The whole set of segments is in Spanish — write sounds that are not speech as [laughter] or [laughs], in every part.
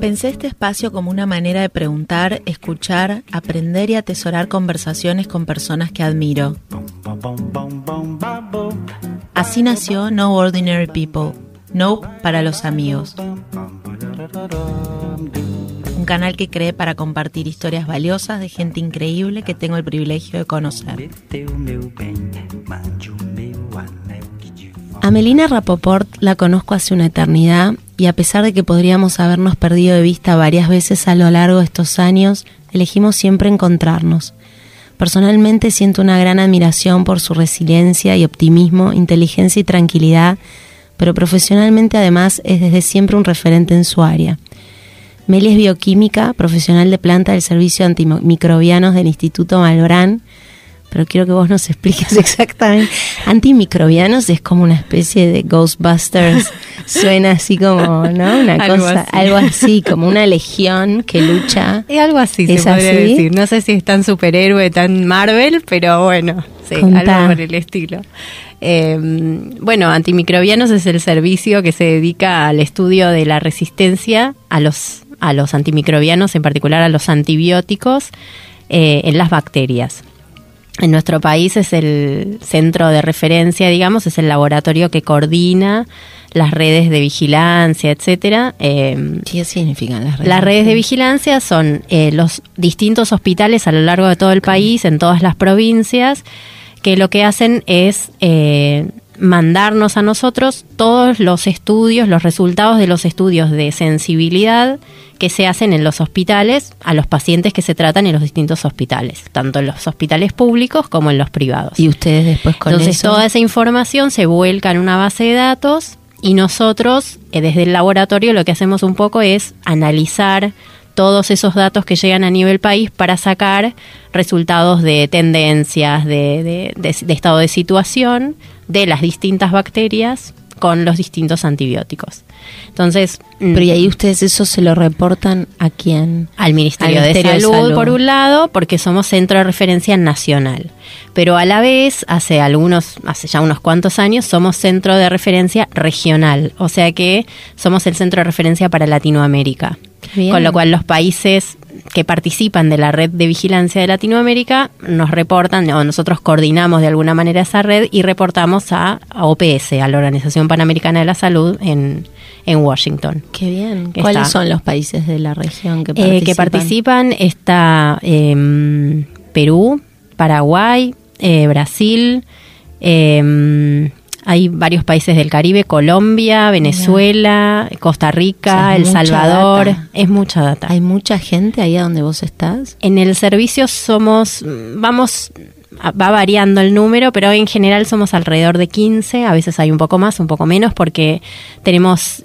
Pensé este espacio como una manera de preguntar, escuchar, aprender y atesorar conversaciones con personas que admiro. Así nació No Ordinary People, No para los amigos. Un canal que creé para compartir historias valiosas de gente increíble que tengo el privilegio de conocer. A Melina Rapoport la conozco hace una eternidad y a pesar de que podríamos habernos perdido de vista varias veces a lo largo de estos años, elegimos siempre encontrarnos. Personalmente siento una gran admiración por su resiliencia y optimismo, inteligencia y tranquilidad, pero profesionalmente además es desde siempre un referente en su área. Meli es bioquímica, profesional de planta del Servicio Antimicrobianos del Instituto Malbrán, pero quiero que vos nos expliques [laughs] exactamente. Antimicrobianos es como una especie de Ghostbusters, suena así como, ¿no? Una algo cosa, así. algo así, como una legión que lucha. [laughs] Es algo así, se podría decir. No sé si es tan superhéroe, tan Marvel, pero bueno, sí, algo por el estilo. Eh, bueno, Antimicrobianos es el servicio que se dedica al estudio de la resistencia a los, a los antimicrobianos, en particular a los antibióticos, eh, en las bacterias en nuestro país es el centro de referencia, digamos, es el laboratorio que coordina las redes de vigilancia, etcétera. Eh, ¿Qué significan las redes? Las redes de vigilancia son eh, los distintos hospitales a lo largo de todo el país, en todas las provincias, que lo que hacen es eh, mandarnos a nosotros todos los estudios, los resultados de los estudios de sensibilidad que se hacen en los hospitales a los pacientes que se tratan en los distintos hospitales, tanto en los hospitales públicos como en los privados. Y ustedes después con Entonces toda esa información se vuelca en una base de datos y nosotros eh, desde el laboratorio lo que hacemos un poco es analizar todos esos datos que llegan a nivel país para sacar resultados de tendencias, de, de estado de situación de las distintas bacterias con los distintos antibióticos. Entonces, mm, pero y ahí ustedes eso se lo reportan a quién? Al Ministerio, de, Salud, por un lado, porque somos centro de referencia nacional. Pero a la vez, hace algunos, hace ya unos cuantos años, somos centro de referencia regional. O sea que somos el centro de referencia para Latinoamérica. Con lo cual los países que participan de la red de vigilancia de Latinoamérica nos reportan, o nosotros coordinamos de alguna manera esa red y reportamos a, OPS, a la Organización Panamericana de la Salud en, en Washington. Qué bien. ¿Cuáles son los países de la región que participan? Eh, que participan está eh, Perú, Paraguay, eh, Brasil, eh, hay varios países del Caribe, Colombia, Venezuela, Costa Rica, El Salvador. Es mucha data. ¿Hay mucha gente ahí donde vos estás? En el servicio somos, vamos, va variando el número, pero en general somos alrededor de 15, a veces hay un poco más, un poco menos, porque tenemos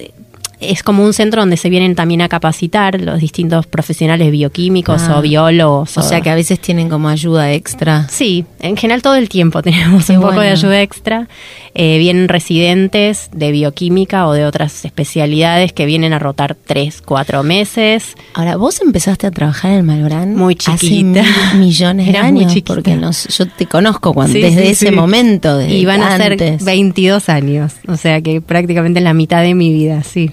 es como un centro donde se vienen también a capacitar los distintos profesionales bioquímicos o ah. biólogos. O, sea que a veces tienen como ayuda extra. Sí, en general todo el tiempo [laughs] tenemos un poco de ayuda extra. Eh, vienen residentes de bioquímica o de otras especialidades que vienen a rotar tres, cuatro meses. Ahora, vos empezaste a trabajar en el Malbrán muy chiquita. Hace millones de años. Porque yo te conozco cuando, desde ese momento. y van a ser 22 años. O sea que prácticamente la mitad de mi vida, sí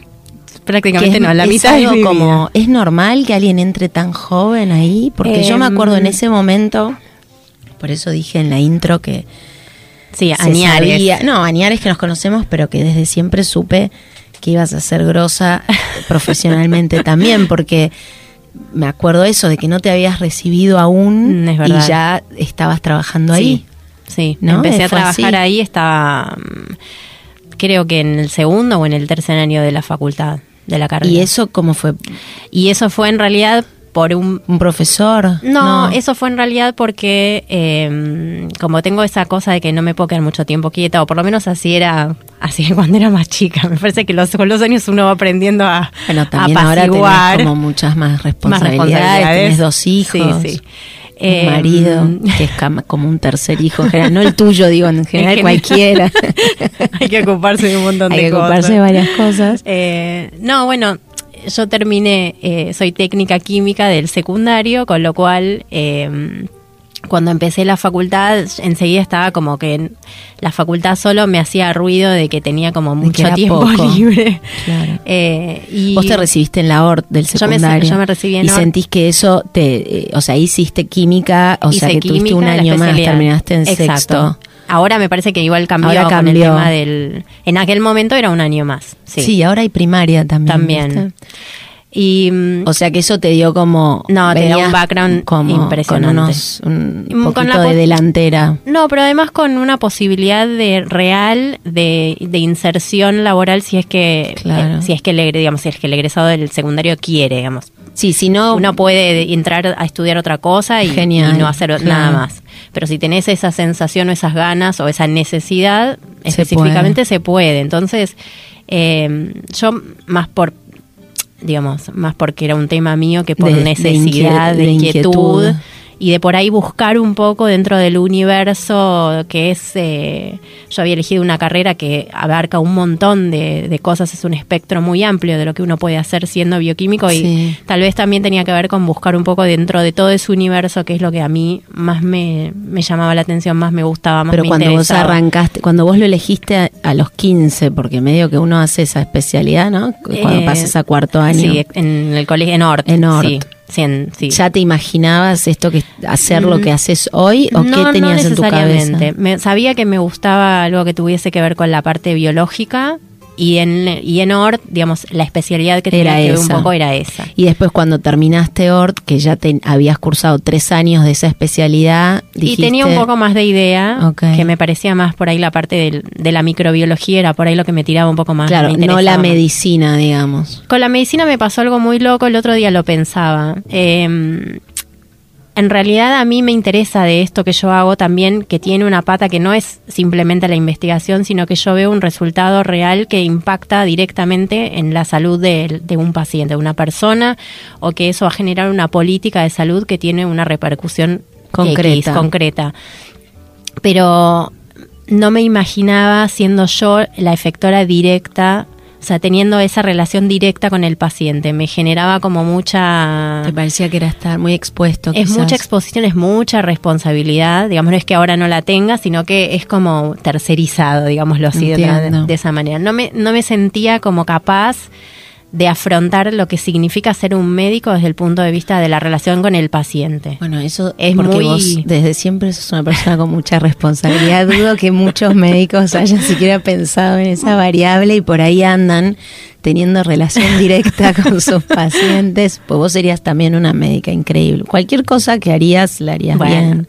prácticamente no, la mitad es como es normal que alguien entre tan joven ahí, porque yo me acuerdo en em, ese momento, por eso dije en la intro que sí, Añares. no, Añares que nos conocemos, pero que desde siempre supe que ibas a ser grosa [laughs] profesionalmente también, porque me acuerdo eso de que no te habías recibido aún mm, y ya estabas trabajando ahí. Sí, ¿no? empecé a trabajar ahí, estaba mm, creo que en el segundo o en el tercer año de la facultad de la carrera. ¿Y eso cómo fue? Y eso fue en realidad por un, profesor. No, eso fue en realidad porque em, como tengo esa cosa de que no me puedo quedar mucho tiempo quieta, o por lo menos así era así cuando era más chica. [laughs] Me parece que los, con los años uno va aprendiendo a Bueno, también ahora tenés como muchas más responsabilidades, dos hijos. Sí, sí un eh, marido, que es como un tercer hijo, no el tuyo, digo, en [laughs] general cualquiera. [laughs] Hay que ocuparse de un montón de cosas. Hay que ocuparse de varias cosas. Eh, no, bueno, yo terminé, eh, soy técnica química del secundario, con lo cual cuando empecé la facultad, enseguida estaba como que la facultad solo me hacía ruido de que tenía como mucho tiempo [laughs] libre. Eh, y Vos te recibiste en la ORT del secundario. Yo me, recibí en Y sentís que eso te, eh, o sea, hiciste química, o sea, que tuviste un año más, terminaste en sexto. Ahora me parece que igual cambió, ahora cambió. con el tema del... En aquel momento era un año más. Sí, ahora hay primaria también. También. Y, mm, o sea que eso te dio como. No, te dio un background impresionante. un poquito de delantera. No, pero además con una posibilidad de real de, inserción laboral si es que eh, si es que el, digamos, si es que el egresado del secundario quiere, digamos. Sí, si no. Uno puede entrar a estudiar otra cosa y, no hacer nada más. Pero si tenés esa sensación o esas ganas o esa necesidad, específicamente se puede. Entonces, eh, yo más por digamos, más porque era un tema mío que por necesidad, de, inquietud y de por ahí buscar un poco dentro del universo que es, eh, yo había elegido una carrera que abarca un montón de, cosas, es un espectro muy amplio de lo que uno puede hacer siendo bioquímico y tal vez también tenía que ver con buscar un poco dentro de todo ese universo que es lo que a mí más me, llamaba la atención, más me gustaba, más Pero cuando vos arrancaste, cuando vos lo elegiste a, los 15, porque medio que uno hace esa especialidad, ¿no? Cuando eh, pasas a cuarto año. Sí, en el colegio, en Ort. En Ort. ¿Ya te imaginabas esto que hacer lo que haces hoy o qué tenías en tu cabeza? Me, sabía que me gustaba algo que tuviese que ver con la parte biológica y en, y en ORT, digamos, la especialidad que tenía que ver un poco era esa. Y después cuando terminaste ORT, que ya te, habías cursado tres años de esa especialidad, Y tenía un poco más de idea, que me parecía más por ahí la parte de la microbiología, era por ahí lo que me tiraba un poco más. Claro, no la medicina, digamos. Con la medicina me pasó algo muy loco, el otro día lo pensaba. Eh, en realidad a mí me interesa de esto que yo hago también, que tiene una pata que no es simplemente la investigación, sino que yo veo un resultado real que impacta directamente en la salud de, un paciente, de una persona, o que eso va a generar una política de salud que tiene una repercusión concreta. concreta. Pero no me imaginaba siendo yo la efectora directa o sea, teniendo esa relación directa con el paciente. Me generaba como mucha... Te parecía que era estar muy expuesto. Es mucha exposición, es mucha responsabilidad. Digamos, no es que ahora no la tenga, sino que es como tercerizado, digámoslo así, de, de, esa manera. No me, no me sentía como capaz de afrontar lo que significa ser un médico desde el punto de vista de la relación con el paciente. Bueno, eso es porque muy... vos desde siempre sos una persona con mucha responsabilidad. [laughs] Dudo que muchos médicos hayan siquiera pensado en esa variable y por ahí andan teniendo relación directa [laughs] con sus pacientes. Pues vos serías también una médica increíble. Cualquier cosa que harías, la harías bien.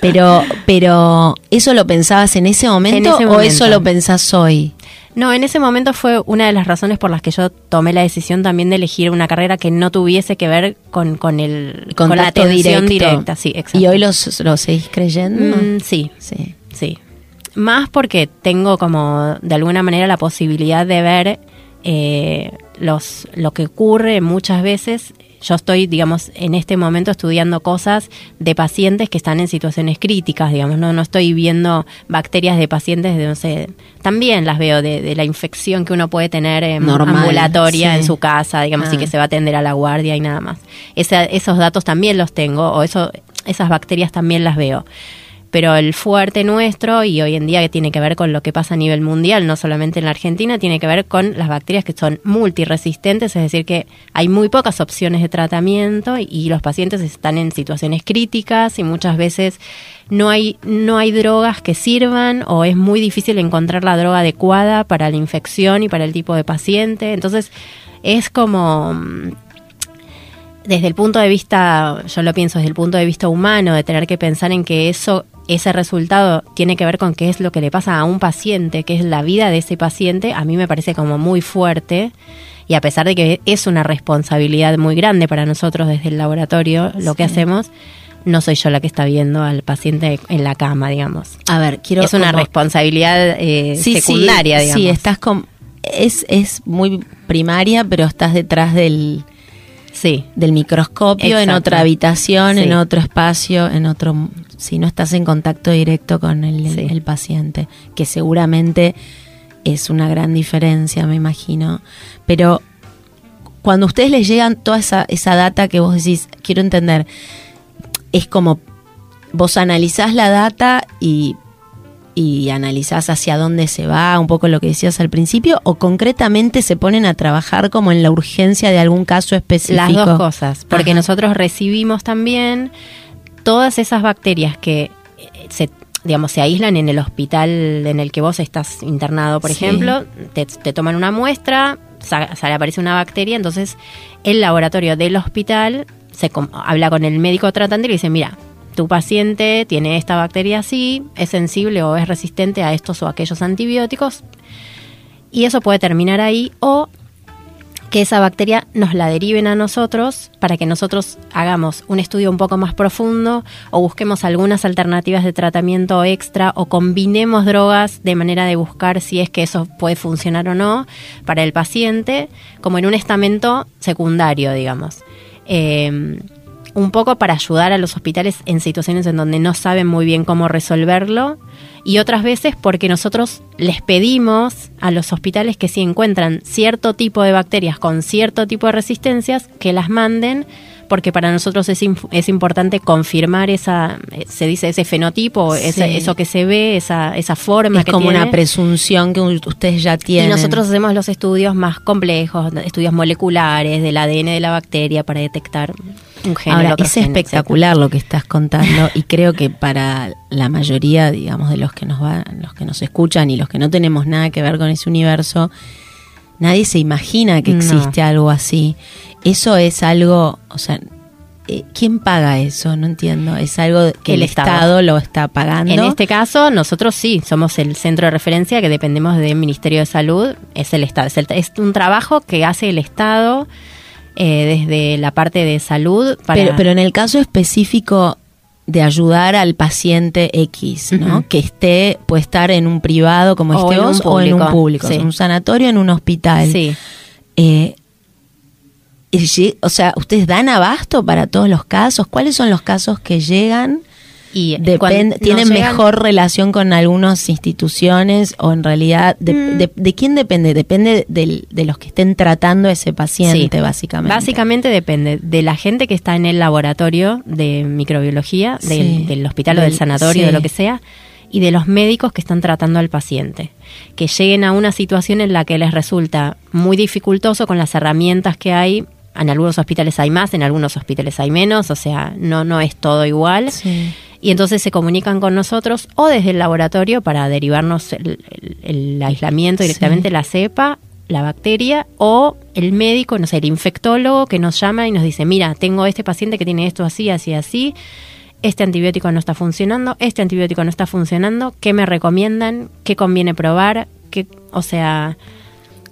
Pero, pero, ¿eso lo pensabas en ese momento, o eso lo pensás hoy? No, en ese momento fue una de las razones por las que yo tomé la decisión también de elegir una carrera que no tuviese que ver con, con el con la atención directa. Sí, exacto. ¿Y hoy los, los seguís creyendo? Mm, sí, sí, sí. Más porque tengo como de alguna manera la posibilidad de ver eh, los, lo que ocurre muchas veces yo estoy, digamos, en este momento estudiando cosas de pacientes que están en situaciones críticas, digamos, no, no estoy viendo bacterias de pacientes de, no sé, también las veo de, la infección que uno puede tener en ambulatoria en su casa, digamos, y que ah. se va a atender a la guardia y nada más. esos datos también los tengo, o eso, esas bacterias también las veo pero el fuerte nuestro y hoy en día que tiene que ver con lo que pasa a nivel mundial, no solamente en la Argentina, tiene que ver con las bacterias que son multiresistentes, es decir, que hay muy pocas opciones de tratamiento y los pacientes están en situaciones críticas y muchas veces no hay no hay drogas que sirvan o es muy difícil encontrar la droga adecuada para la infección y para el tipo de paciente. Entonces, es como mm, desde el punto de vista, yo lo pienso desde el punto de vista humano, de tener que pensar en que eso ese resultado tiene que ver con qué es lo que le pasa a un paciente, qué es la vida de ese paciente, a mí me parece como muy fuerte. Y a pesar de que es una responsabilidad muy grande para nosotros desde el laboratorio, lo que hacemos, no soy yo la que está viendo al paciente en la cama, digamos. A ver, quiero. Es una responsabilidad eh, secundaria, digamos. Sí, estás con. Es, es muy primaria, pero estás detrás del. Sí. Del microscopio, en otra habitación, en otro espacio, en otro si no estás en contacto directo con el, paciente, que seguramente es una gran diferencia, me imagino. Pero cuando a ustedes les llegan toda esa, esa data que vos decís, quiero entender, es como vos analizás la data y, y analizás hacia dónde se va, un poco lo que decías al principio, o concretamente se ponen a trabajar como en la urgencia de algún caso específico. Las dos cosas, porque nosotros recibimos también todas esas bacterias que eh, se digamos, se aíslan en el hospital en el que vos estás internado, por ejemplo, te, toman una muestra, sale, aparece una bacteria, entonces el laboratorio del hospital se habla con el médico tratante y le dice, mira, tu paciente tiene esta bacteria así, es sensible o es resistente a estos o aquellos antibióticos, y eso puede terminar ahí, o que esa bacteria nos la deriven a nosotros para que nosotros hagamos un estudio un poco más profundo o busquemos algunas alternativas de tratamiento extra o combinemos drogas de manera de buscar si es que eso puede funcionar o no para el paciente, como en un estamento secundario, digamos. Eh, un poco para ayudar a los hospitales en situaciones en donde no saben muy bien cómo resolverlo y otras veces porque nosotros les pedimos a los hospitales que si encuentran cierto tipo de bacterias con cierto tipo de resistencias, que las manden porque para nosotros es, es importante confirmar esa, se dice ese fenotipo, eso que se ve, esa, esa forma es como una presunción que ustedes ya tienen. Y nosotros hacemos los estudios más complejos, estudios moleculares del ADN de la bacteria para detectar un gen. Ahora, es espectacular lo que estás contando y creo que para la mayoría, digamos, de los que nos van, los que nos escuchan y los que no tenemos nada que ver con ese universo, nadie se imagina que existe algo así. Eso es algo, o sea, eh, ¿quién paga eso? No entiendo. Es algo que el, Estado. lo está pagando. En este caso, nosotros sí, somos el centro de referencia que dependemos del Ministerio de Salud. Es el Estado. Es, un trabajo que hace el Estado eh, desde la parte de salud. Para... Pero, en el caso específico de ayudar al paciente X, ¿no? Que esté, puede estar en un privado como este o en un público, en un sanatorio, en un hospital. Sí. Eh, o sea, ¿ustedes dan abasto para todos los casos? ¿Cuáles son los casos que llegan? Y tienen mejor relación con algunas instituciones o en realidad de, mm. quién depende depende de los que estén tratando a ese paciente básicamente. Básicamente depende de la gente que está en el laboratorio de microbiología del, hospital o del sanatorio de lo que sea y de los médicos que están tratando al paciente. Que lleguen a una situación en la que les resulta muy dificultoso con las herramientas que hay. En algunos hospitales hay más, en algunos hospitales hay menos, o sea, no, no es todo igual. Y entonces se comunican con nosotros o desde el laboratorio para derivarnos el, aislamiento directamente, la cepa, la bacteria, o el médico, no sé, el infectólogo que nos llama y nos dice, mira, tengo este paciente que tiene esto así, así, así, este antibiótico no está funcionando, este antibiótico no está funcionando, ¿qué me recomiendan? ¿Qué conviene probar? ¿Qué, o sea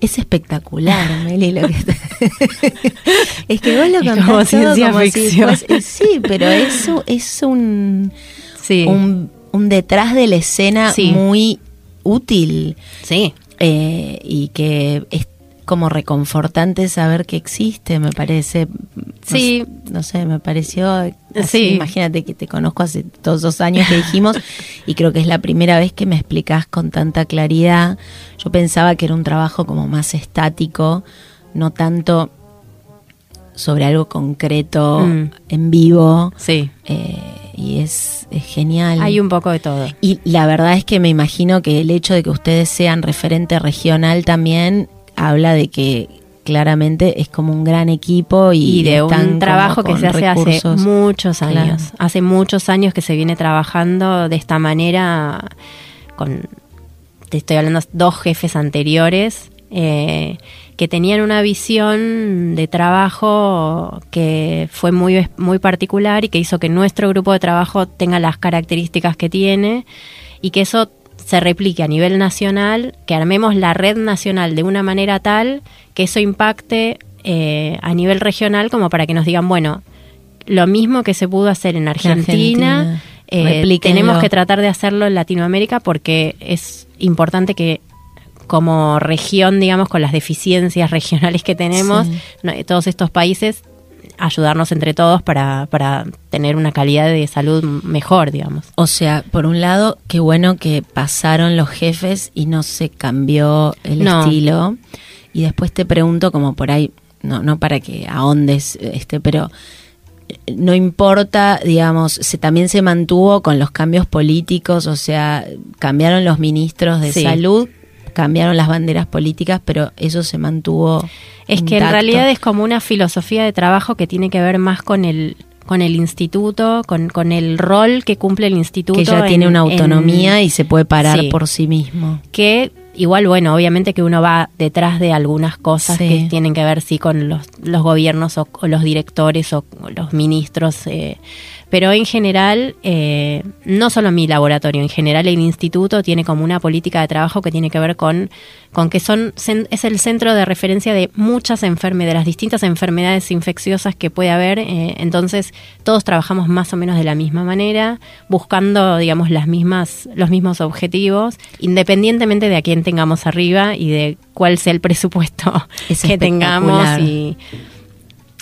es espectacular, [laughs] Meli, lo que [laughs] Es que vos lo contás como ciencia ficción. sí, pero eso es un, un, detrás de la escena muy útil. Sí. Eh, y que es como reconfortante saber que existe, me parece. Sí. No, sé, me pareció. sí. Imagínate que te conozco hace todos los años que dijimos [laughs] y creo que es la primera vez que me explicas con tanta claridad. Yo pensaba que era un trabajo como más estático, no tanto sobre algo concreto mm. en vivo. Sí. Eh, y es, es, genial. Hay un poco de todo. Y la verdad es que me imagino que el hecho de que ustedes sean referente regional también habla de que claramente es como un gran equipo y, de un trabajo que se hace hace muchos años. Hace muchos años que se viene trabajando de esta manera con, te estoy hablando, dos jefes anteriores eh, que tenían una visión de trabajo que fue muy, muy particular y que hizo que nuestro grupo de trabajo tenga las características que tiene y que eso se replique a nivel nacional, que armemos la red nacional de una manera tal que eso impacte eh, a nivel regional como para que nos digan, bueno, lo mismo que se pudo hacer en Argentina, eh, tenemos que tratar de hacerlo en Latinoamérica porque es importante que como región, digamos, con las deficiencias [laughs] regionales que tenemos, todos estos países ayudarnos entre todos para, para tener una calidad de salud mejor, digamos. O sea, por un lado, qué bueno que pasaron los jefes y no se cambió el estilo. Y después te pregunto, como por ahí, no, no para que ahondes, este, pero no importa, digamos, se, también se mantuvo con los cambios políticos, o sea, cambiaron los ministros de salud, cambiaron las banderas políticas, pero eso se mantuvo. Es que en realidad es como una filosofía de trabajo que tiene que ver más con el con el instituto, con, con el rol que cumple el instituto. Que ya tiene una autonomía y se puede parar por sí mismo. Que igual, bueno, obviamente que uno va detrás de algunas cosas que tienen que ver, sí, con los, los gobiernos o, los directores o, los ministros. Eh, pero en general, eh, no solo mi laboratorio, en general el instituto tiene como una política de trabajo que tiene que ver con, con que son es el centro de referencia de muchas enfermedades, de las distintas enfermedades infecciosas que puede haber. Eh, entonces, todos trabajamos más o menos de la misma manera, buscando, digamos, las mismas, los mismos objetivos, independientemente de a quién tengamos arriba y de cuál sea el presupuesto [laughs] que tengamos y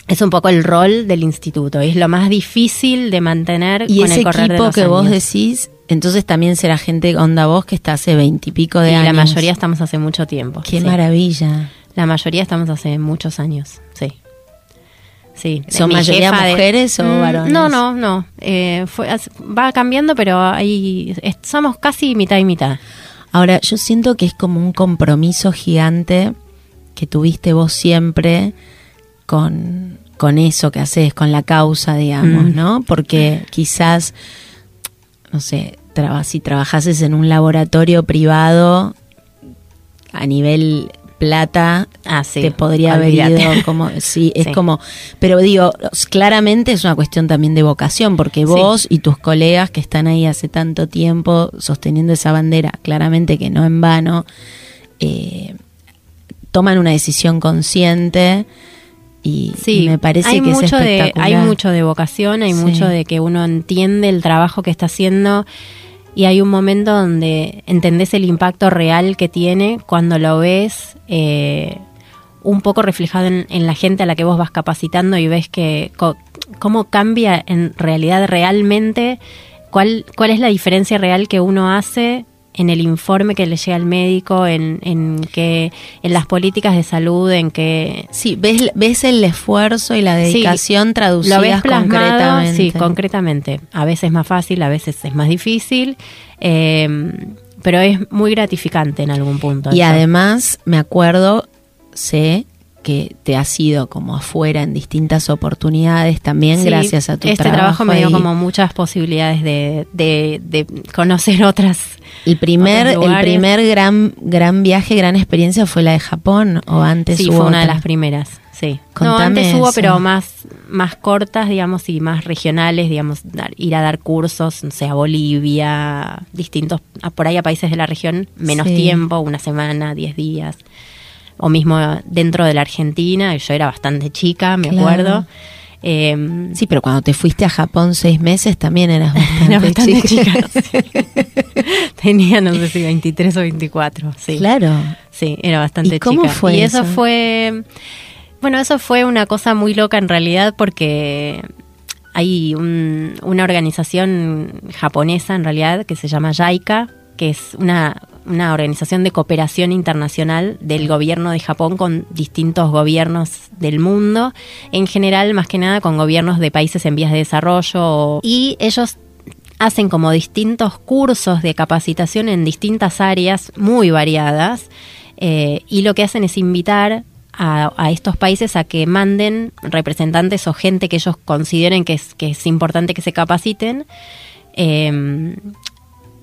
es un poco el rol del instituto, es lo más difícil de mantener y ese equipo que vos decís, entonces también será gente onda vos que está hace veintipico de años. la mayoría estamos hace mucho tiempo. Qué maravilla. La mayoría estamos hace muchos años, sí. Sí. ¿Son mayoría mujeres o mm, varones? No, no, no. Eh, va cambiando, pero ahí somos casi mitad y mitad. Ahora, yo siento que es como un compromiso gigante que tuviste vos siempre con, con eso que haces, con la causa, digamos, mm. ¿no? Porque quizás, no sé, si trabajases en un laboratorio privado a nivel plata ah, te podría haber ido como [laughs] sí es como pero digo claramente es una cuestión también de vocación porque vos y tus colegas que están ahí hace tanto tiempo sosteniendo esa bandera claramente que no en vano eh, toman una decisión consciente y, sí, me parece hay que mucho es de hay mucho de vocación hay mucho de que uno entiende el trabajo que está haciendo y hay un momento donde entendés el impacto real que tiene cuando lo ves eh, un poco reflejado en, la gente a la que vos vas capacitando y ves que cómo cambia en realidad realmente cuál cuál es la diferencia real que uno hace en el informe que le llega al médico, en, en que en las políticas de salud, en que sí ves ves el esfuerzo y la dedicación traducidas lo concretamente. Sí, concretamente. A veces es más fácil, a veces es más difícil. Eh, pero es muy gratificante en algún punto. Y además, me acuerdo, sé que te has ido como afuera en distintas oportunidades también gracias a tu este trabajo. Este trabajo me dio como muchas posibilidades de, de, conocer otras. El primer, el primer gran, gran viaje, gran experiencia fue la de Japón o antes Sí, fue una de las primeras. Sí. no, antes hubo, pero más, más cortas, digamos, y más regionales, digamos, ir a dar cursos, no sé, a Bolivia, distintos, por ahí a países de la región, menos tiempo, una semana, diez días o mismo dentro de la Argentina, yo era bastante chica, me acuerdo. Em, sí, pero cuando te fuiste a Japón seis meses también eras [laughs] bastante, chica. [laughs] Tenía, no sé si 23 o 24. Sí. Claro. Sí, era bastante ¿Y cómo Fue y eso, fue. Bueno, eso fue una cosa muy loca en realidad porque hay una organización japonesa en realidad que se llama JICA, que es una una organización de cooperación internacional del gobierno de Japón con distintos gobiernos del mundo, en general más que nada con gobiernos de países en vías de desarrollo y ellos hacen como distintos cursos de capacitación en distintas áreas muy variadas eh, y lo que hacen es invitar a, estos países a que manden representantes o gente que ellos consideren que es, que es importante que se capaciten. Eh,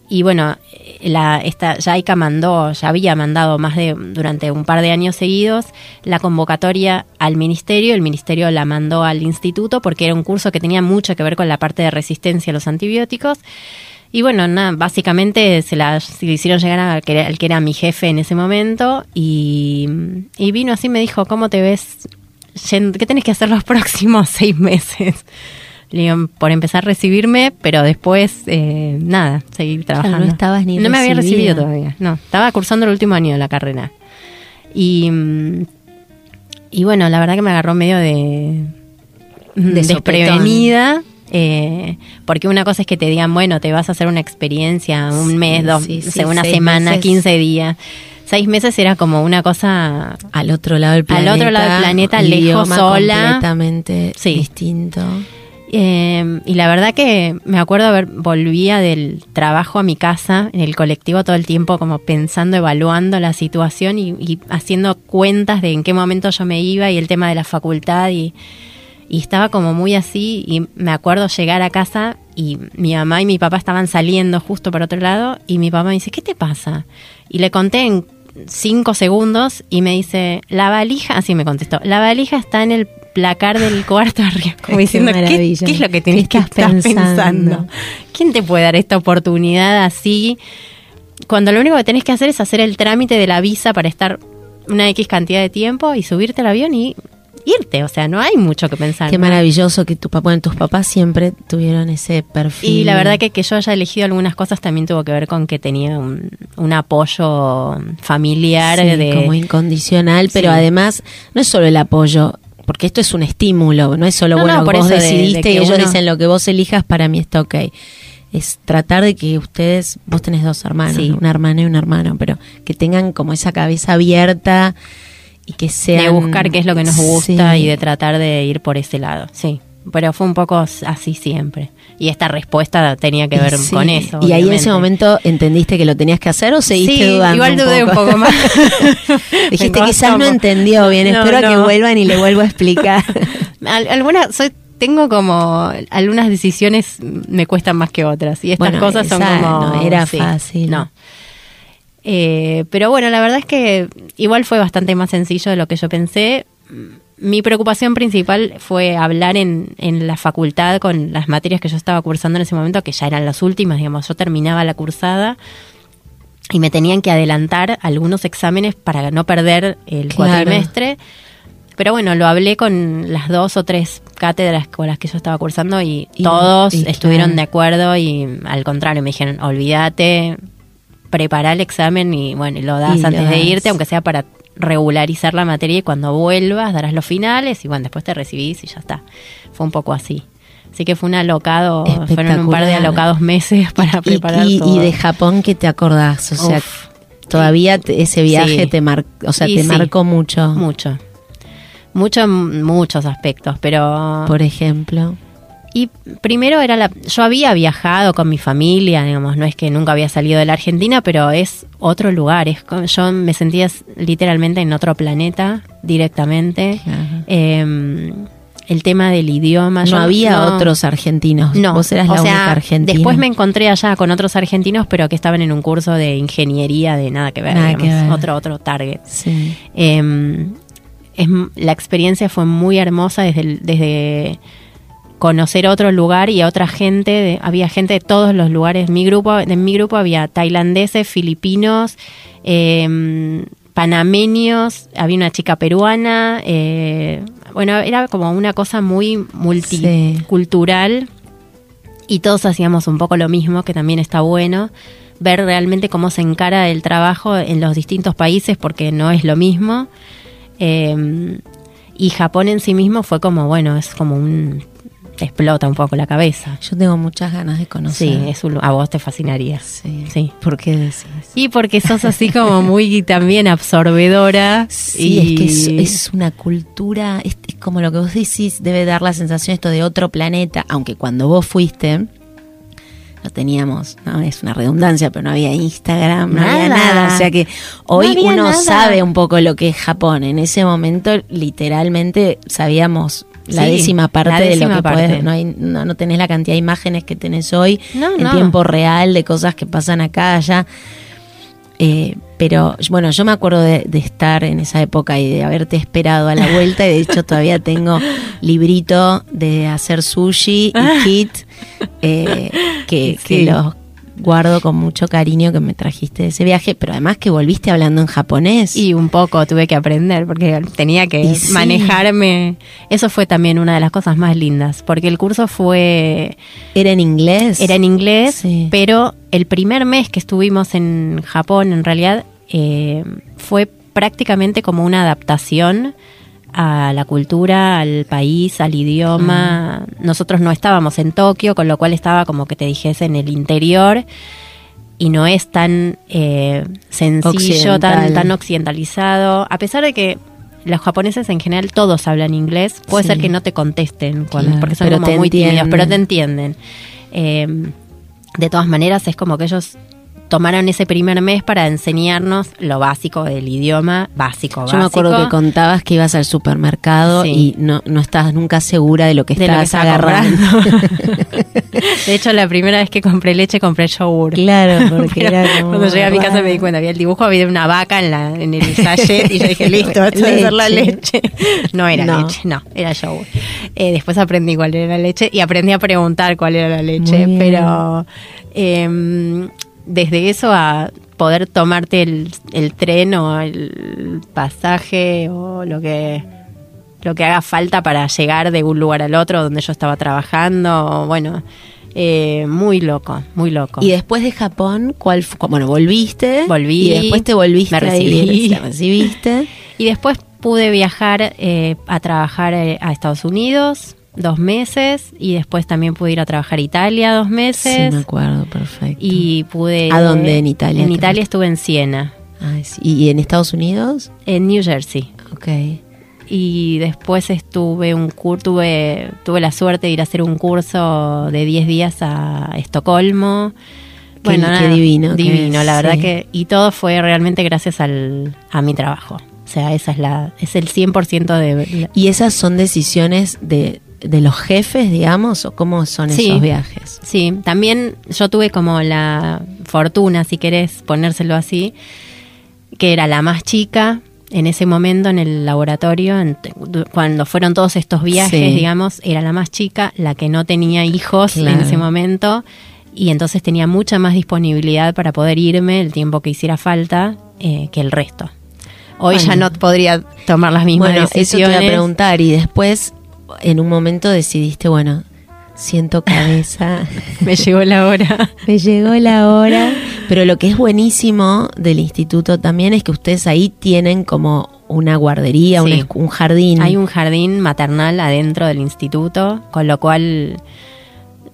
y bueno, la, esta JICA mandó, ya había mandado más de durante un par de años seguidos la convocatoria al ministerio, el ministerio la mandó al instituto porque era un curso que tenía mucho que ver con la parte de resistencia a los antibióticos. Y bueno, nada, básicamente se la hicieron llegar al que, era, que era mi jefe en ese momento y, y vino así me dijo, ¿cómo te ves? ¿Qué tenés que hacer los [laughs] próximos seis meses? Por empezar a recibirme, pero después, eh, nada, seguir trabajando. no estabas ni No me había recibido todavía, no. Estaba cursando el último año de la carrera. Y, y bueno, la verdad que me agarró medio de, desprevenida. Eh, porque una cosa es que te digan, bueno, te vas a hacer una experiencia, un mes, dos, una semana, quince días seis meses era como una cosa al otro lado del planeta, al otro lado del planeta, lejos, sola, completamente distinto. Eh, y la verdad que me acuerdo ver, volvía del trabajo a mi casa en el colectivo todo el tiempo como pensando, evaluando la situación y, haciendo cuentas de en qué momento yo me iba y el tema de la facultad y, y estaba como muy así y me acuerdo llegar a casa y mi mamá y mi papá estaban saliendo justo por otro lado y mi papá me dice, ¿qué te pasa? Y le conté en cinco segundos y me dice, la valija, así me contestó, la valija está en el placar del cuarto [laughs] arriba, como diciendo, ¿qué, es lo que tienes que estar pensando? ¿Quién te puede dar esta oportunidad así? Cuando lo único que tenés que hacer es hacer el trámite de la visa para estar una X cantidad de tiempo y subirte al avión y irte, o sea, no hay mucho que pensar. Qué maravilloso que tu papá, bueno, tus papás siempre tuvieron ese perfil. Y la verdad que que yo haya elegido algunas cosas también tuvo que ver con que tenía un, apoyo familiar de como incondicional, pero además no es solo el apoyo, porque esto es un estímulo, no es solo, bueno, vos decidiste y ellos dicen lo que vos elijas, para mí está ok. Es tratar de que ustedes, vos tenés dos hermanos, una hermana y un hermano, pero que tengan como esa cabeza abierta y que sean... De buscar qué es lo que nos gusta y de tratar de ir por ese lado, sí. Pero fue un poco así siempre. Y esta respuesta tenía que ver con eso. ¿Y ahí en ese momento entendiste que lo tenías que hacer o seguiste dudando? Igual dudé un poco, más. [laughs] Dijiste, quizás no entendió bien, espero que vuelvan y le vuelvo a explicar. [laughs] [laughs] Algunas, soy tengo como algunas decisiones me cuestan más que otras y estas cosas son como no era fácil no eh, pero bueno, la verdad es que igual fue bastante más sencillo de lo que yo pensé. Mi preocupación principal fue hablar en, en la facultad con las materias que yo estaba cursando en ese momento, que ya eran las últimas, digamos, yo terminaba la cursada y me tenían que adelantar algunos exámenes para no perder el cuatrimestre. Pero bueno, lo hablé con las dos o tres cátedras con las que yo estaba cursando y, todos estuvieron de acuerdo y al contrario me dijeron, olvídate, preparar el examen y bueno, lo das antes de irte, aunque sea para regularizar la materia y cuando vuelvas darás los finales y bueno, después te recibís y ya está. Fue un poco así. Así que fue un alocado, fueron un par de alocados meses [laughs] para preparar y, Y de Japón, ¿qué te acordás? O sea, todavía ese viaje te, mar, o sea, te marcó mucho. Mucho. Mucho muchos aspectos, pero... Por ejemplo. Y primero era la. Yo había viajado con mi familia, digamos, no es que nunca había salido de la Argentina, pero es otro lugar. Es, yo me sentía literalmente en otro planeta directamente. Em, el tema del idioma. No había otros argentinos. No, vos eras la única argentina. Después me encontré allá con otros argentinos, pero que estaban en un curso de ingeniería de nada que ver, otro otro target. Sí. Em, es, la experiencia fue muy hermosa desde, desde conocer otro lugar y a otra gente. había gente de todos los lugares. Mi grupo, en mi grupo había tailandeses, filipinos, em, panameños, había una chica peruana. Eh, bueno, era como una cosa muy multicultural y todos hacíamos un poco lo mismo, que también está bueno ver realmente cómo se encara el trabajo en los distintos países porque no es lo mismo. Em, y Japón en sí mismo fue como, bueno, es como un explota un poco la cabeza. Yo tengo muchas ganas de conocer. Sí, es a vos te fascinaría. Sí. sí. ¿Por qué decís? Y porque sos así como muy también absorbedora. Sí, es que es, una cultura, es, como lo que vos decís, debe dar la sensación esto de otro planeta, aunque cuando vos fuiste, no teníamos, no es una redundancia, pero no había Instagram, no había nada. O sea que hoy uno sabe un poco lo que es Japón. En ese momento, literalmente, sabíamos la décima parte de lo que parte. no, hay, no, tenés la cantidad de imágenes que tenés hoy en tiempo real de cosas que pasan acá, allá. Eh, pero bueno, yo me acuerdo de, estar en esa época y de haberte esperado a la vuelta y de hecho [laughs] todavía tengo librito de hacer sushi y ah. kit eh, que, que los guardo con mucho cariño que me trajiste de ese viaje, pero además que volviste hablando en japonés. Y un poco tuve que aprender porque tenía que manejarme. Eso fue también una de las cosas más lindas, porque el curso fue... ¿Era en inglés? Era en inglés, pero el primer mes que estuvimos en Japón, en realidad, eh, fue prácticamente como una adaptación a la cultura, al país, al idioma. Nosotros no estábamos en Tokio, con lo cual estaba como que te dijese en el interior y no es tan eh, sencillo, tan, tan occidentalizado. A pesar de que los japoneses en general todos hablan inglés. Puede ser que no te contesten porque son como muy tímidos, pero te entienden. Eh, de todas maneras, es como que ellos tomaron ese primer mes para enseñarnos lo básico del idioma, básico, Yo me acuerdo que contabas que ibas al supermercado y no, no estabas nunca segura de lo que estabas agarrando. [laughs] de hecho, la primera vez que compré leche, compré yogur. Claro, [laughs] porque era Cuando llegué a mi casa me di cuenta, había el dibujo, había una vaca en, la, en el sachet y yo dije, listo, esto debe ser la leche. No era leche, no, era yogur. Eh, después aprendí cuál era la leche y aprendí a preguntar cuál era la leche, pero... Eh, desde eso a poder tomarte el, el, tren o el pasaje o lo que lo que haga falta para llegar de un lugar al otro donde yo estaba trabajando bueno eh, muy loco muy loco. Y después de Japón cuál bueno volviste volví. Y después te volviste me recibí, [laughs] recibiste y después pude viajar eh, a trabajar eh, a Estados Unidos dos meses y después también pude ir a trabajar a Italia dos meses. Sí, me acuerdo, perfecto. Y pude... ¿A dónde en Italia? En Italia estuve en Siena. ¿Y en Estados Unidos? En New Jersey. Ok. Y después estuve un curso, tuve, tuve la suerte de ir a hacer un curso de 10 días a Estocolmo. bueno, qué divino. Divino, la verdad que... Y todo fue realmente gracias al, a mi trabajo. O sea, esa es la es el 100% de... ¿Y esas son decisiones de, de los jefes, digamos, o cómo son esos viajes? Sí, también yo tuve como la fortuna, si querés ponérselo así, que era la más chica en ese momento en el laboratorio, cuando fueron todos estos viajes, digamos, era la más chica, la que no tenía hijos en ese momento, y entonces tenía mucha más disponibilidad para poder irme el tiempo que hiciera falta eh, que el resto. Hoy ya no podría tomar las mismas bueno, decisiones. Eso te iba a preguntar, y después en un momento decidiste, bueno, siento cabeza. [laughs] Me llegó la hora. [laughs] Me llegó la hora. Pero lo que es buenísimo del instituto también es que ustedes ahí tienen como una guardería, un, jardín. Hay un jardín maternal adentro del instituto, con lo cual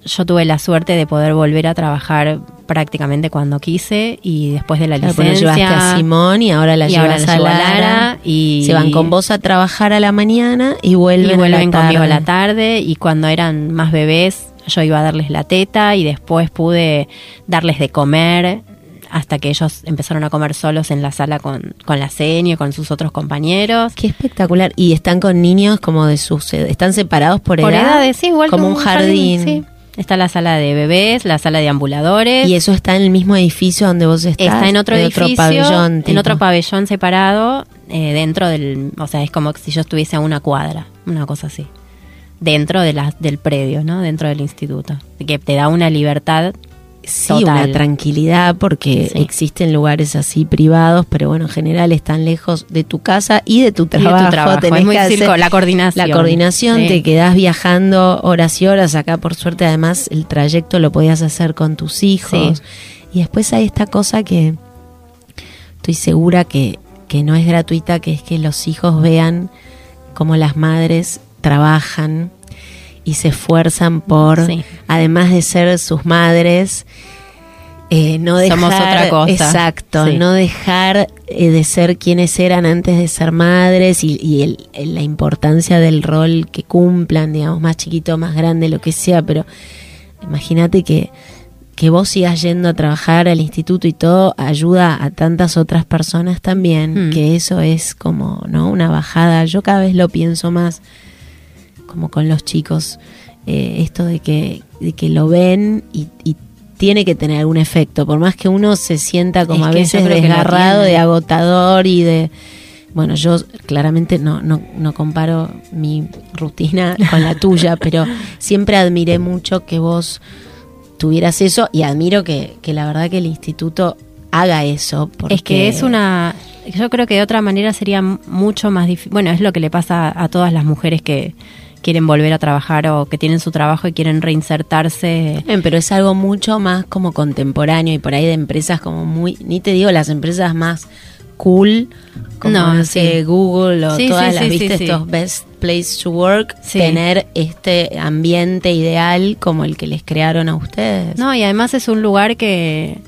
yo tuve la suerte de poder volver a trabajar prácticamente cuando quise y después de la licencia. llevaste a Simón y ahora la llevas a Lara, y se van con vos a trabajar a la mañana y vuelven, y vuelven conmigo a la tarde y cuando eran más bebés yo iba a darles la teta y después pude darles de comer hasta que ellos empezaron a comer solos en la sala con, con la seño, con sus otros compañeros. Qué espectacular. Y están con niños como de sus... ¿Están separados por, por edad? edades, sí, igual como un jardín. sí. Está la sala de bebés, la sala de ambuladores. ¿Y eso está en el mismo edificio donde vos estás? Está en otro edificio, pabellón. En otro pabellón separado, eh, dentro del... O sea, es como si yo estuviese a una cuadra, una cosa así. Dentro de la, del predio, ¿no? Dentro del instituto. Que te da una libertad Sí, una tranquilidad porque existen lugares así privados, pero bueno, en general están lejos de tu casa y de tu trabajo. es muy la coordinación. La coordinación, te quedás viajando horas y horas. Acá, por suerte, además, el trayecto lo podías hacer con tus hijos. Y después hay esta cosa que estoy segura que, que no es gratuita, que es que los hijos vean cómo las madres trabajan y se esfuerzan por, además de ser sus madres, eh, no dejar, Somos otra cosa. Exacto, no dejar eh, de ser quienes eran antes de ser madres y, la importancia del rol que cumplan, digamos, más chiquito, más grande, lo que sea, pero imagínate que, que vos sigas yendo a trabajar al instituto y todo ayuda a tantas otras personas también, hmm. que eso es como, ¿no? Una bajada. Yo cada vez lo pienso más como con los chicos, eh, esto de que, de que lo ven y, tiene que tener algún efecto, por más que uno se sienta como a veces desgarrado, de agotador y de... Bueno, yo claramente no, no, no comparo mi rutina [laughs] con la tuya, pero siempre admiré mucho que vos tuvieras eso y admiro que, que la verdad que el instituto haga eso. Porque... Es que es una... Yo creo que de otra manera sería mucho más difícil. Bueno, es lo que le pasa a todas las mujeres que, quieren volver a trabajar o que tienen su trabajo y quieren reinsertarse. pero es algo mucho más como contemporáneo y por ahí de empresas como muy, ni te digo las empresas más cool, como no, Google o todas las, viste, estos best place to work, tener este ambiente ideal como el que les crearon a ustedes. No, y además es un lugar que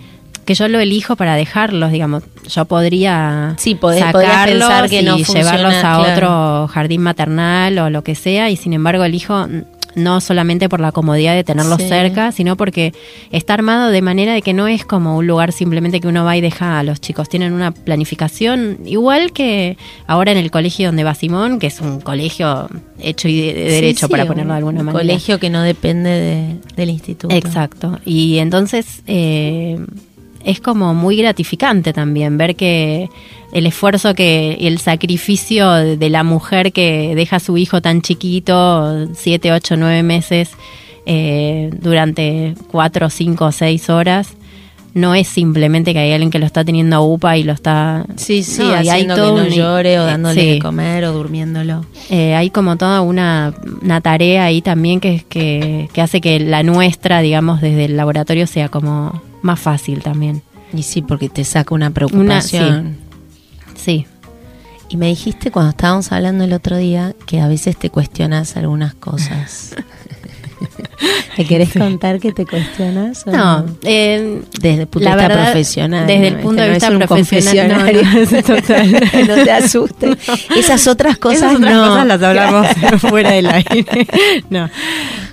que yo lo elijo para dejarlos, digamos. Yo podría sí, sacarlos que y llevarlos a otro jardín maternal o lo que sea, y sin embargo elijo no solamente por la comodidad de tenerlos cerca, sino porque está armado de manera de que no es como un lugar simplemente que uno va y deja a los chicos. Tienen una planificación igual que ahora en el colegio donde va Simón, que es un colegio hecho y de, derecho, para ponerlo de alguna un manera. colegio que no depende del instituto. Exacto. Y entonces... Eh, es como muy gratificante también ver que el esfuerzo que el sacrificio de la mujer que deja a su hijo tan chiquito, siete, ocho, nueve meses, eh, durante cuatro, cinco, seis horas, no es simplemente que hay alguien que lo está teniendo a UPA y lo está sí sí haciendo que no llore o dándole de comer o durmiéndolo eh, hay como toda una, una, tarea ahí también que, que, que hace que la nuestra digamos desde el laboratorio sea como más fácil también. Y sí, porque te saca una preocupación. sí. Y me dijiste cuando estábamos hablando el otro día que a veces te cuestionas algunas cosas. [laughs] [laughs] ¿Te querés contar que te cuestionas? no, eh, desde el punto de vista profesional. Desde el punto de vista profesional. No, [laughs] [laughs] te asustes. Esas otras cosas no. cosas las hablamos fuera del aire. No.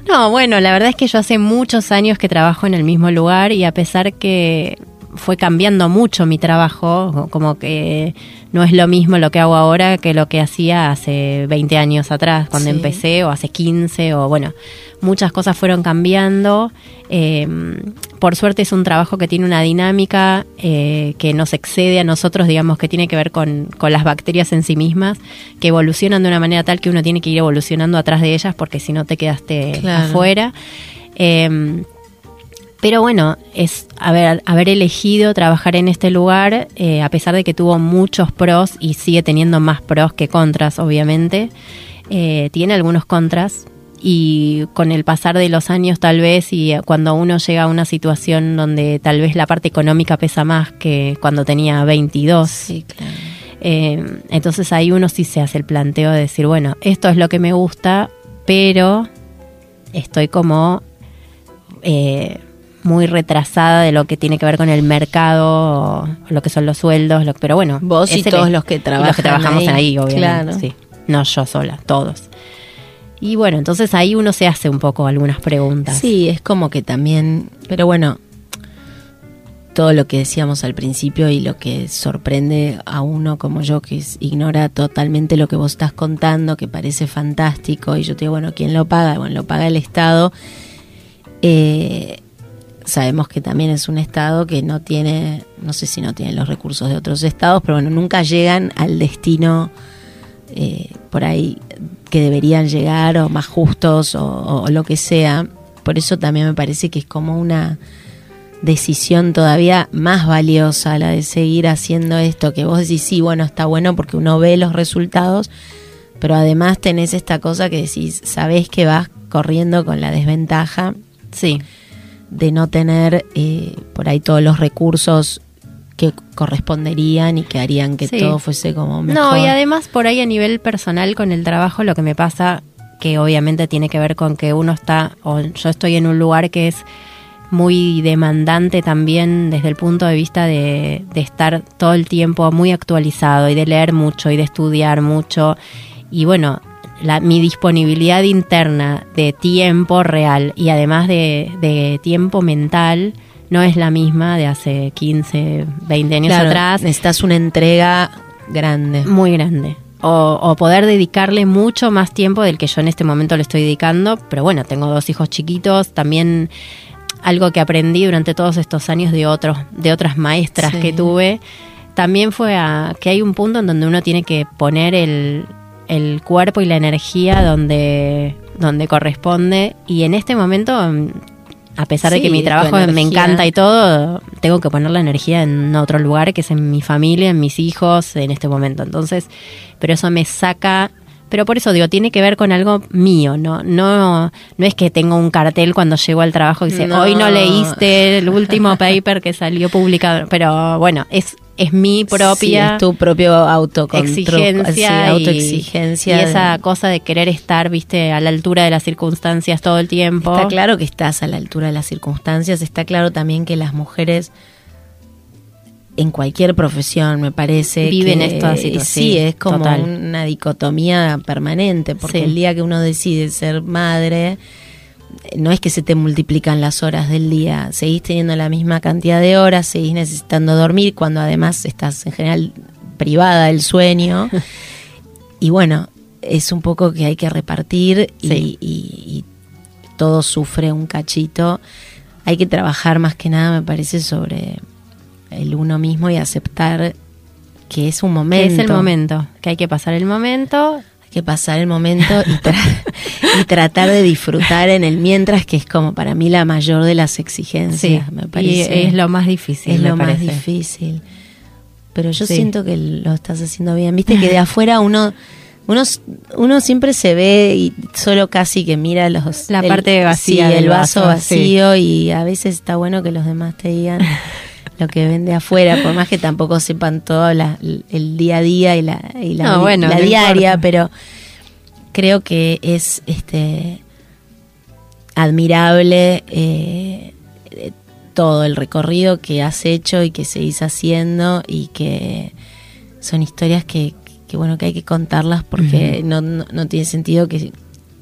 No, bueno, la verdad es que yo hace muchos años que trabajo en el mismo lugar y a pesar que fue cambiando mucho mi trabajo, como que no es lo mismo lo que hago ahora que lo que hacía hace 20 años atrás, cuando empecé, o hace 15, o bueno, muchas cosas fueron cambiando. Em, por suerte es un trabajo que tiene una dinámica eh, que nos excede a nosotros, digamos, que tiene que ver con, con, las bacterias en sí mismas, que evolucionan de una manera tal que uno tiene que ir evolucionando atrás de ellas porque si no te quedaste afuera. Eh, pero bueno, es haber, haber elegido trabajar en este lugar, eh, a pesar de que tuvo muchos pros y sigue teniendo más pros que contras, obviamente, eh, tiene algunos contras. Y con el pasar de los años tal vez y cuando uno llega a una situación donde tal vez la parte económica pesa más que cuando tenía 22, sí, claro. Eh, entonces ahí uno sí se hace el planteo de decir, bueno, esto es lo que me gusta, pero estoy como muy retrasada de lo que tiene que ver con el mercado, lo que son los sueldos, pero bueno. Vos y todos los que trabajan que trabajamos ahí, obviamente. No yo sola, todos. Y bueno, entonces ahí uno se hace un poco algunas preguntas. Sí, es como que también, pero bueno, todo lo que decíamos al principio y lo que sorprende a uno como yo que ignora totalmente lo que vos estás contando, que parece fantástico, y yo te digo, bueno, ¿quién lo paga? Bueno, lo paga el Estado. Eh, sabemos que también es un estado que no tiene, no sé si no tiene los recursos de otros estados, pero bueno, nunca llegan al destino eh, por ahí que deberían llegar o más justos o, lo que sea. Por eso también me parece que es como una decisión todavía más valiosa la de seguir haciendo esto, que vos decís, sí, bueno, está bueno porque uno ve los resultados, pero además tenés esta cosa que decís, sabés que vas corriendo con la desventaja. Sí de no tener eh, por ahí todos los recursos que corresponderían y que harían que todo fuese como mejor. No, y además por ahí a nivel personal con el trabajo lo que me pasa, que obviamente tiene que ver con que uno está, o yo estoy en un lugar que es muy demandante también desde el punto de vista de, de estar todo el tiempo muy actualizado y de leer mucho y de estudiar mucho. Y bueno, la, mi disponibilidad interna de tiempo real y además de, tiempo mental no es la misma de hace 15, 20 años atrás. Necesitas una entrega grande. Muy grande. O, o, poder dedicarle mucho más tiempo del que yo en este momento le estoy dedicando. Pero bueno, tengo dos hijos chiquitos. También algo que aprendí durante todos estos años de, otros, de otras maestras que tuve. También fue a, que hay un punto en donde uno tiene que poner el, el cuerpo y la energía donde, donde corresponde. Y en este momento, a pesar de que mi trabajo me encanta y todo, tengo que poner la energía en otro lugar, que es en mi familia, en mis hijos, en este momento. Entonces, pero eso me saca pero por eso digo, tiene que ver con algo mío, no no no es que tengo un cartel cuando llego al trabajo y dice, "Hoy no leíste el último paper que salió publicado", pero bueno, es es mi propia es tu propio autoexigencia autoexigencia y, esa cosa de querer estar viste a la altura de las circunstancias todo el tiempo está claro que estás a la altura de las circunstancias está claro también que las mujeres en cualquier profesión, me parece. Viven esta situación. Sí, es como una dicotomía permanente, porque el día que uno decide ser madre, no es que se te multiplican las horas del día, seguís teniendo la misma cantidad de horas, seguís necesitando dormir, cuando además estás en general privada del sueño. [laughs] y bueno, es un poco que hay que repartir y todo sufre un cachito. Hay que trabajar más que nada, me parece, sobre el uno mismo y aceptar que es un momento. es el momento, que hay que pasar el momento. Que pasar el momento [laughs] y, tratar de disfrutar en el mientras, que es como para mí la mayor de las exigencias, me parece. Y es lo más difícil. Es lo más difícil. Pero yo siento que lo estás haciendo bien. Viste que de [laughs] afuera uno uno, uno siempre se ve y solo casi que mira los la parte vacía el vaso, vacío y a veces está bueno que los demás te digan [laughs] lo que ven de afuera, por más que tampoco sepan todo el día a día y la, y la, diaria, pero creo que es este admirable eh, todo el recorrido que has hecho y que seguís haciendo y que son historias que, que bueno que hay que contarlas porque no, no, tiene sentido que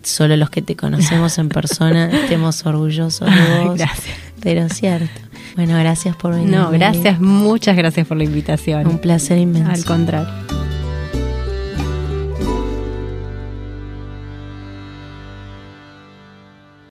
solo los que te conocemos en persona [laughs] estemos orgullosos de vos. Gracias. Pero cierto. Bueno, gracias por venir. No, gracias, muchas gracias por la invitación. Un placer inmenso. Al contrario.